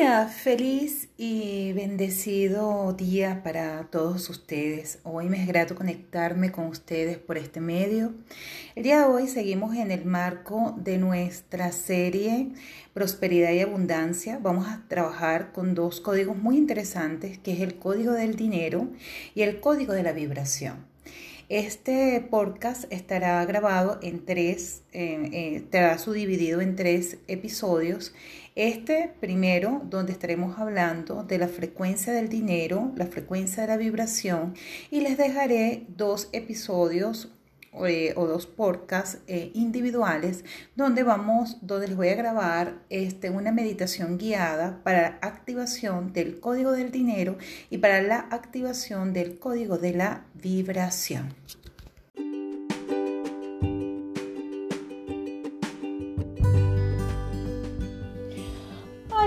Feliz y bendecido día para todos ustedes. Hoy me es grato conectarme con ustedes por este medio. El día de hoy seguimos en el marco de nuestra serie Prosperidad y Abundancia. Vamos a trabajar con dos códigos muy interesantes, que es el código del dinero y el código de la vibración. Este podcast estará grabado en tres, eh, estará subdividido en tres episodios. Este primero, donde estaremos hablando de la frecuencia del dinero, la frecuencia de la vibración, y les dejaré dos episodios eh, o dos podcasts eh, individuales donde vamos, donde les voy a grabar este, una meditación guiada para la activación del código del dinero y para la activación del código de la vibración.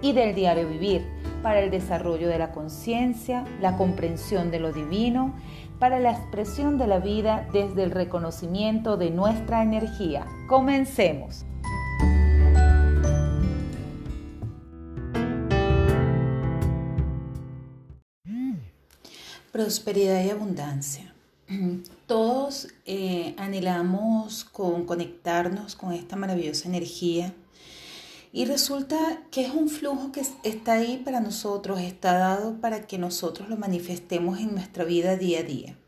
y del diario vivir para el desarrollo de la conciencia, la comprensión de lo divino, para la expresión de la vida desde el reconocimiento de nuestra energía. Comencemos. Prosperidad y abundancia. Todos eh, anhelamos con conectarnos con esta maravillosa energía y resulta que es un flujo que está ahí para nosotros, está dado para que nosotros lo manifestemos en nuestra vida día a día.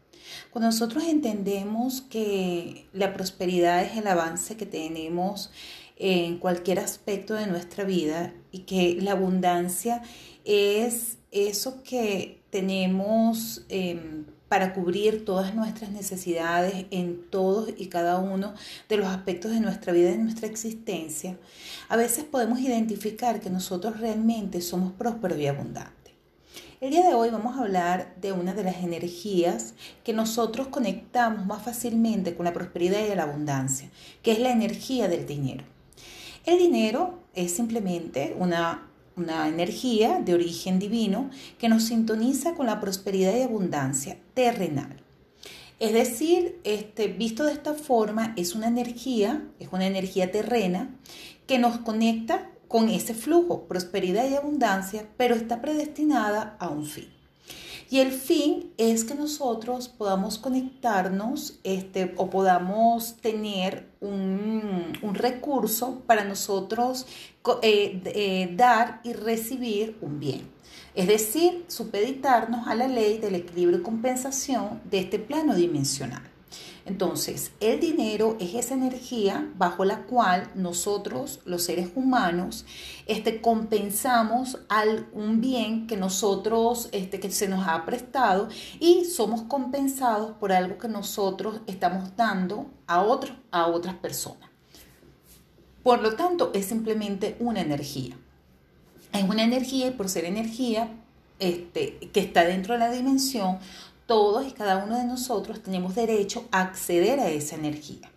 Cuando nosotros entendemos que la prosperidad es el avance que tenemos en cualquier aspecto de nuestra vida y que la abundancia es eso que tenemos em, para cubrir todas nuestras necesidades en todos y cada uno de los aspectos de nuestra vida y de nuestra existencia, a veces podemos identificar que nosotros realmente somos prósperos y abundantes. El día de hoy vamos a hablar de una de las energías que nosotros conectamos más fácilmente con la prosperidad y la abundancia, que es la energía del dinero. El dinero es simplemente una una energía de origen divino que nos sintoniza con la prosperidad y abundancia terrenal. Es decir, este, visto de esta forma, es una energía, es una energía terrena que nos conecta con ese flujo, prosperidad y abundancia, pero está predestinada a un fin. Y el fin es que nosotros podamos conectarnos este, o podamos tener un, recurso para nosotros eh, eh, dar y recibir un bien. Es decir, supeditarnos a la ley del equilibrio y compensación de este plano dimensional. Entonces, el dinero es esa energía bajo la cual nosotros, los seres humanos, este, compensamos un bien que nosotros, este, que se nos ha prestado y somos compensados por algo que nosotros estamos dando a, otros, a otras personas. Por lo tanto, es simplemente una energía. Es una energía y por ser energía este, que está dentro de la dimensión, todos y cada uno de nosotros tenemos derecho a acceder a esa energía.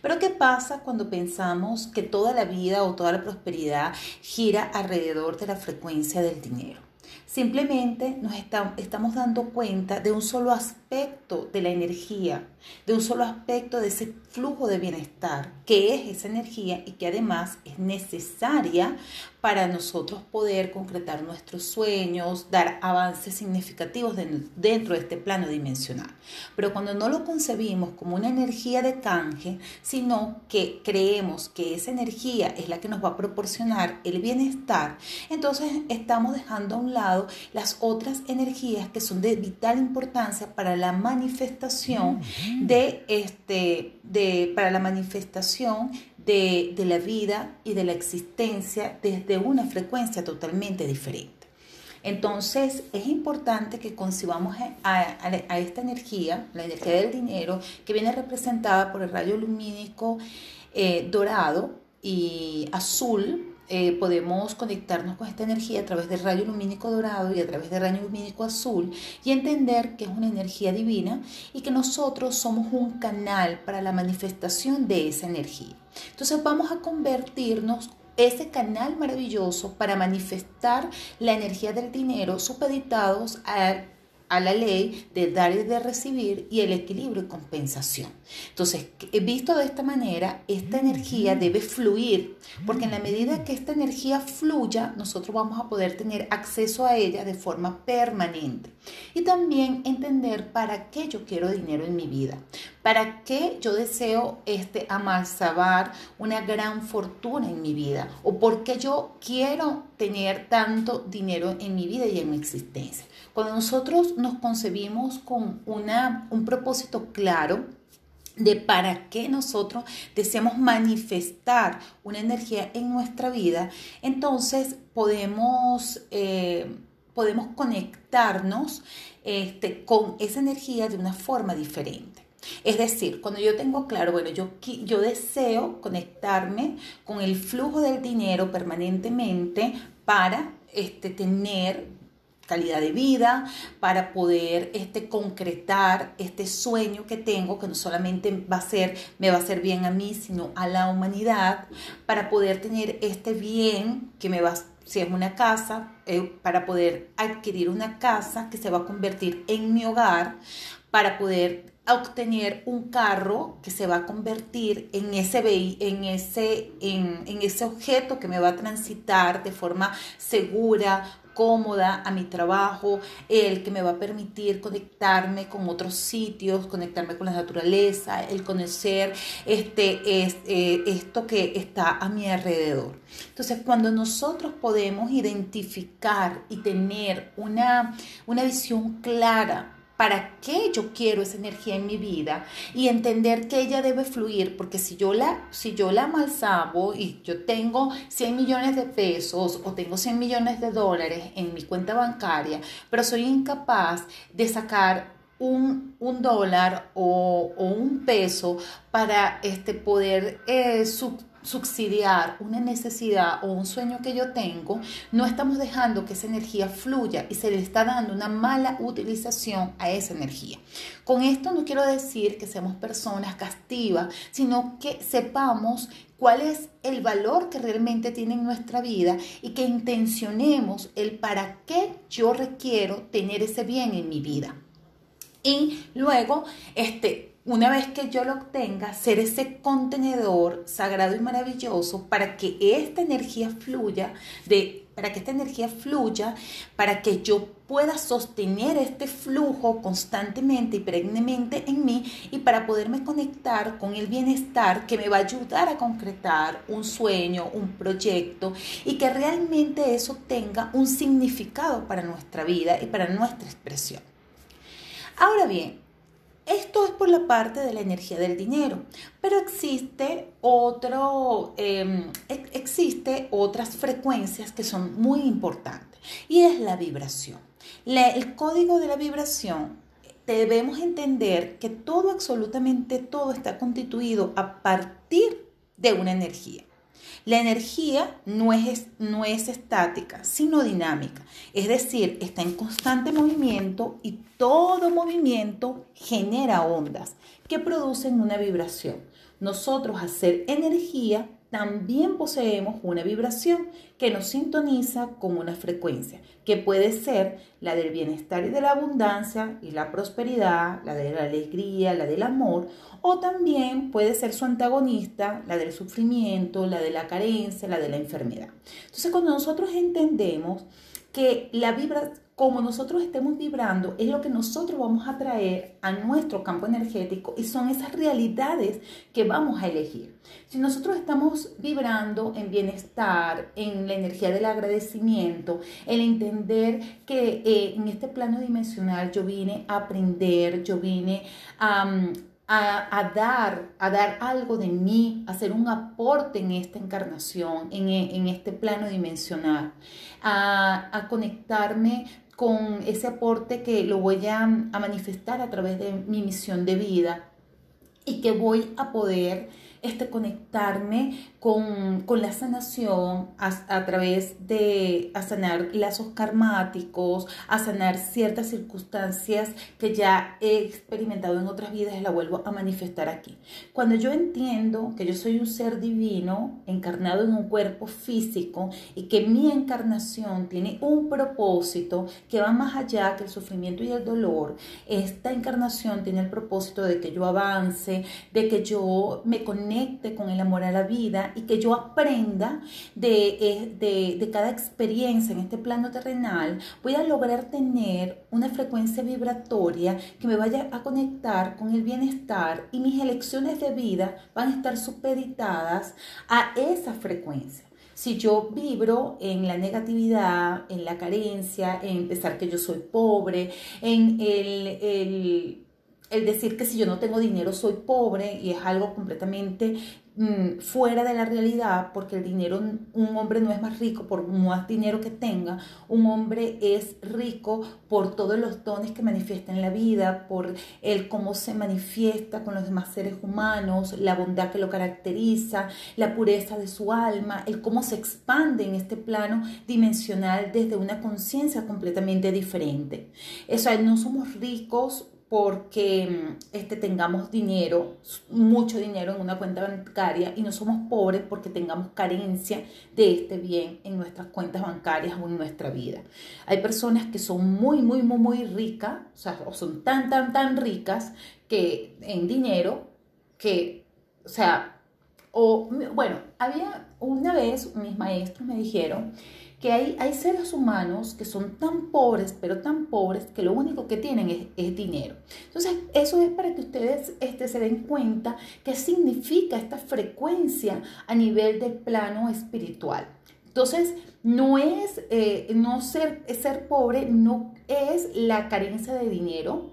Pero ¿qué pasa cuando pensamos que toda la vida o toda la prosperidad gira alrededor de la frecuencia del dinero? Simplemente nos estamos dando cuenta de un solo aspecto de la energía, de un solo aspecto de ese flujo de bienestar, que es esa energía y que además es necesaria para nosotros poder concretar nuestros sueños, dar avances significativos dentro de este plano dimensional. Pero cuando no lo concebimos como una energía de canje, sino que creemos que esa energía es la que nos va a proporcionar el bienestar, entonces estamos dejando a un lado las otras energías que son de vital importancia para la manifestación de este de para la manifestación de, la vida y de la existencia desde una frecuencia totalmente diferente. Entonces es importante que concibamos a, esta energía, la energía del dinero, que viene representada por el rayo lumínico eh, dorado y azul, eh, podemos conectarnos con esta energía a través del rayo lumínico dorado y a través del rayo lumínico azul y entender que es una energía divina y que nosotros somos un canal para la manifestación de esa energía. Entonces vamos a convertirnos ese canal maravilloso para manifestar la energía del dinero supeditados a a la ley de dar y de recibir y el equilibrio y compensación. Entonces, visto de esta manera, esta energía debe fluir, porque en la medida que esta energía fluya, nosotros vamos a poder tener acceso a ella de forma permanente. Y también entender para qué yo quiero dinero en mi vida, para qué yo deseo este amalsabar una gran fortuna en mi vida, o por qué yo quiero tener tanto dinero en mi vida y en mi existencia. Cuando nosotros nos concebimos con una, un propósito claro, de para qué nosotros deseamos manifestar una energía en nuestra vida, entonces podemos, eh, podemos conectarnos este, con esa energía de una forma diferente. Es decir, cuando yo tengo claro, bueno, yo, yo deseo conectarme con el flujo del dinero permanentemente para este, tener calidad de vida, para poder este, concretar este sueño que tengo, que no solamente va a ser, me va a hacer bien a mí, sino a la humanidad, para poder tener este bien que me va si es una casa, eh, para poder adquirir una casa que se va a convertir en mi hogar, para poder obtener un carro que se va a convertir en ese, en ese, en ese objeto que me va a transitar de forma segura, cómoda a mi trabajo, el que me va a permitir conectarme con otros sitios, conectarme con la naturaleza, el conocer este, es, eh, esto que está a mi alrededor. Entonces, cuando nosotros podemos identificar y tener una, una visión clara para qué yo quiero esa energía en mi vida y entender que ella debe fluir, porque si yo la, si yo la y yo tengo 100 millones de pesos o tengo 100 millones de dólares en mi cuenta bancaria, pero soy incapaz de sacar un, dólar o, un peso para este, poder eh, subsidiar una necesidad o un sueño que yo tengo, no estamos dejando que esa energía fluya y se le está dando una mala utilización a esa energía. Con esto no quiero decir que seamos personas castivas, sino que sepamos cuál es el valor que realmente tiene en nuestra vida y que intencionemos el para qué yo requiero tener ese bien en mi vida. Y luego, este, una vez que yo lo obtenga, ser ese contenedor sagrado y maravilloso para que esta energía fluya, de, para que esta energía fluya, para que yo pueda sostener este flujo constantemente y perennemente en mí y para poderme conectar con el bienestar que me va a ayudar a concretar un sueño, un proyecto y que realmente eso tenga un significado para nuestra vida y para nuestra expresión. Ahora bien, esto es por la parte de la energía del dinero, pero existe otro, em, existe otras frecuencias que son muy importantes y es la vibración. el código de la vibración debemos entender que todo, absolutamente todo está constituido a partir de una energía. La energía no es, no es estática, sino dinámica. Es decir, está en constante movimiento y todo movimiento genera ondas que producen una vibración. Nosotros, hacer energía, también poseemos una vibración que nos sintoniza con una frecuencia, que puede ser la del bienestar y de la abundancia y la prosperidad, la de la alegría, la del amor, o también puede ser su antagonista, la del sufrimiento, la de la carencia, la de la enfermedad. Entonces, cuando nosotros entendemos que la vibra, como nosotros estemos vibrando, es lo que nosotros vamos a traer a nuestro campo energético y son esas realidades que vamos a elegir. Si nosotros estamos vibrando en bienestar, en la energía del agradecimiento, el entender que eh, en este plano dimensional yo vine a aprender, yo vine a a, dar, a dar algo de mí, a hacer un aporte en esta encarnación, en, este plano dimensional, a, conectarme con ese aporte que lo voy a, manifestar a través de mi misión de vida y que voy a poder este, conectarme con, la sanación a, través de a sanar lazos karmáticos, a sanar ciertas circunstancias que ya he experimentado en otras vidas y la vuelvo a manifestar aquí. Cuando yo entiendo que yo soy un ser divino encarnado en un cuerpo físico y que mi encarnación tiene un propósito que va más allá que el sufrimiento y el dolor, esta encarnación tiene el propósito de que yo avance, de que yo me conecte con el amor a la vida y que yo aprenda eh, de, de, cada experiencia en este plano terrenal, voy a lograr tener una frecuencia vibratoria que me vaya a conectar con el bienestar y mis elecciones de vida van a estar supeditadas a esa frecuencia. Si yo vibro en la negatividad, en la carencia, en pensar que yo soy pobre, en el el decir que si yo no tengo dinero soy pobre y es algo completamente Mm, fuera de la realidad, porque el dinero, un hombre no es más rico por más dinero que tenga, un hombre es rico por todos los dones que manifiesta en la vida, por el cómo se manifiesta con los demás seres humanos, la bondad que lo caracteriza, la pureza de su alma, el cómo se expande en este plano dimensional desde una conciencia completamente diferente. Eso, no somos ricos porque mm, este, tengamos dinero, mucho dinero en una cuenta bancaria y no somos pobres porque tengamos carencia de este bien en nuestras cuentas bancarias o en nuestra vida. Hay personas que son muy, muy, muy, muy ricas, o sea, o son tan, tan, tan ricas que en dinero que, o sea, o bueno, había una vez mis maestros me dijeron que hay, hay seres humanos que son tan pobres, pero tan pobres, que lo único que tienen es, dinero. Entonces, eso es para que ustedes este, se den cuenta qué significa esta frecuencia a nivel del plano espiritual. Entonces, no es, eh, no ser, ser pobre, no es la carencia de dinero,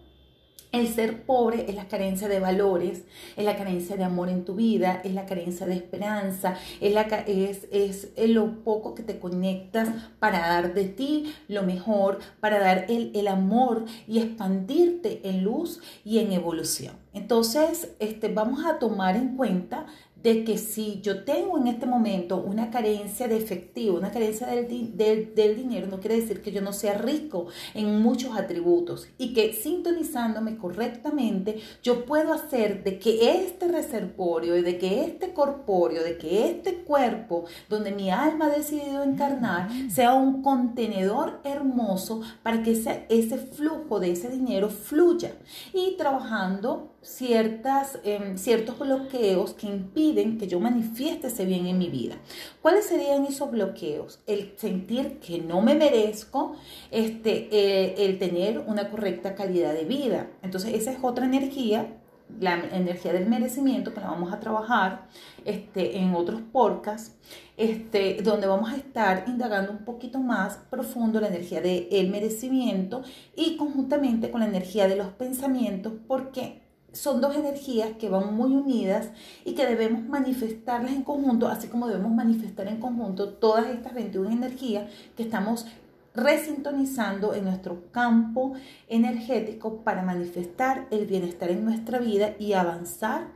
el ser pobre es la carencia de valores, es la carencia de amor en tu vida, es la carencia de esperanza, es, es lo poco que te conectas para dar de ti lo mejor, para dar el, el amor y expandirte en luz y en evolución. Entonces, este, vamos a tomar en cuenta de que si yo tengo en este momento una carencia de efectivo, una carencia del, del, dinero, no quiere decir que yo no sea rico en muchos atributos y que sintonizándome correctamente yo puedo hacer de que este reservorio y de que este corpóreo, de que este cuerpo donde mi alma ha decidido encarnar sea un contenedor hermoso para que ese, ese flujo de ese dinero fluya. Y trabajando ciertas, em, ciertos bloqueos que impiden que yo manifieste ese bien en mi vida. ¿Cuáles serían esos bloqueos? El sentir que no me merezco, este, eh, el tener una correcta calidad de vida. Entonces esa es otra energía, la energía del merecimiento, que la vamos a trabajar este, en otros podcasts, este, donde vamos a estar indagando un poquito más profundo la energía del merecimiento y conjuntamente con la energía de los pensamientos, porque son dos energías que van muy unidas y que debemos manifestarlas en conjunto, así como debemos manifestar en conjunto todas estas 21 energías que estamos resintonizando en nuestro campo energético para manifestar el bienestar en nuestra vida y avanzar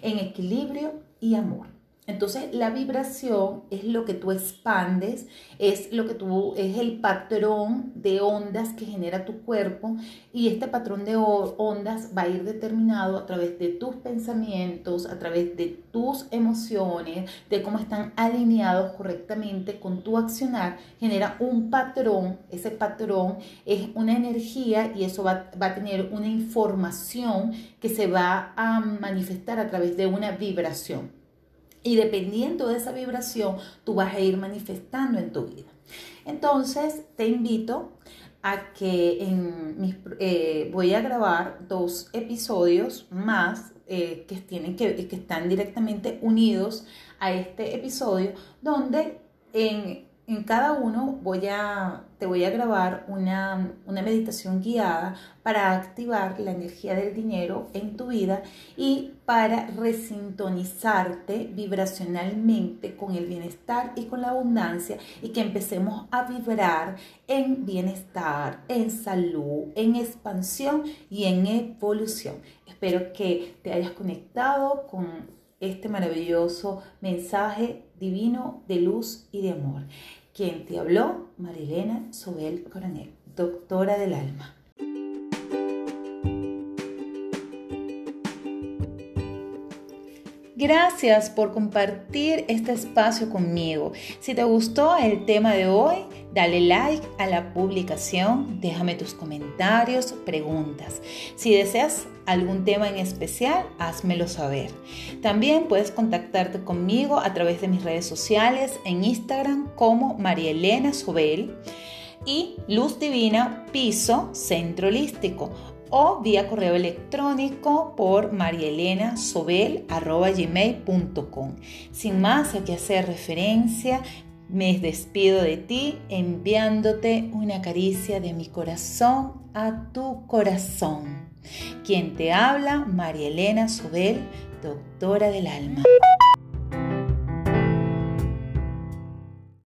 en equilibrio y amor. Entonces la vibración es lo que tú expandes, es lo que tú es el patrón de ondas que genera tu cuerpo y este patrón de ondas va a ir determinado a través de tus pensamientos, a través de tus emociones, de cómo están alineados correctamente con tu accionar, genera un patrón, ese patrón es una energía y eso va, va a tener una información que se va a manifestar a través de una vibración. Y dependiendo de esa vibración, tú vas a ir manifestando en tu vida. Entonces, te invito a que en mis, eh, voy a grabar dos episodios más eh, que, tienen que, que están directamente unidos a este episodio, donde en en cada uno voy a, te voy a grabar una, una, meditación guiada para activar la energía del dinero en tu vida y para resintonizarte vibracionalmente con el bienestar y con la abundancia y que empecemos a vibrar en bienestar, en salud, en expansión y en evolución. Espero que te hayas conectado con este maravilloso mensaje divino de luz y de amor. Quien te habló, Marilena Sobel Coronel, doctora del alma. Gracias por compartir este espacio conmigo. Si te gustó el tema de hoy, dale like a la publicación, déjame tus comentarios, preguntas. Si deseas algún tema en especial, házmelo saber. También puedes contactarte conmigo a través de mis redes sociales en Instagram como María Elena Sobel y Luz Divina Piso Centro Holístico o vía correo electrónico por marielenasobel.gmail.com. Sin más hay que hacer referencia, me despido de ti enviándote una caricia de mi corazón a tu corazón. Quien te habla, María Elena Sobel, doctora del alma.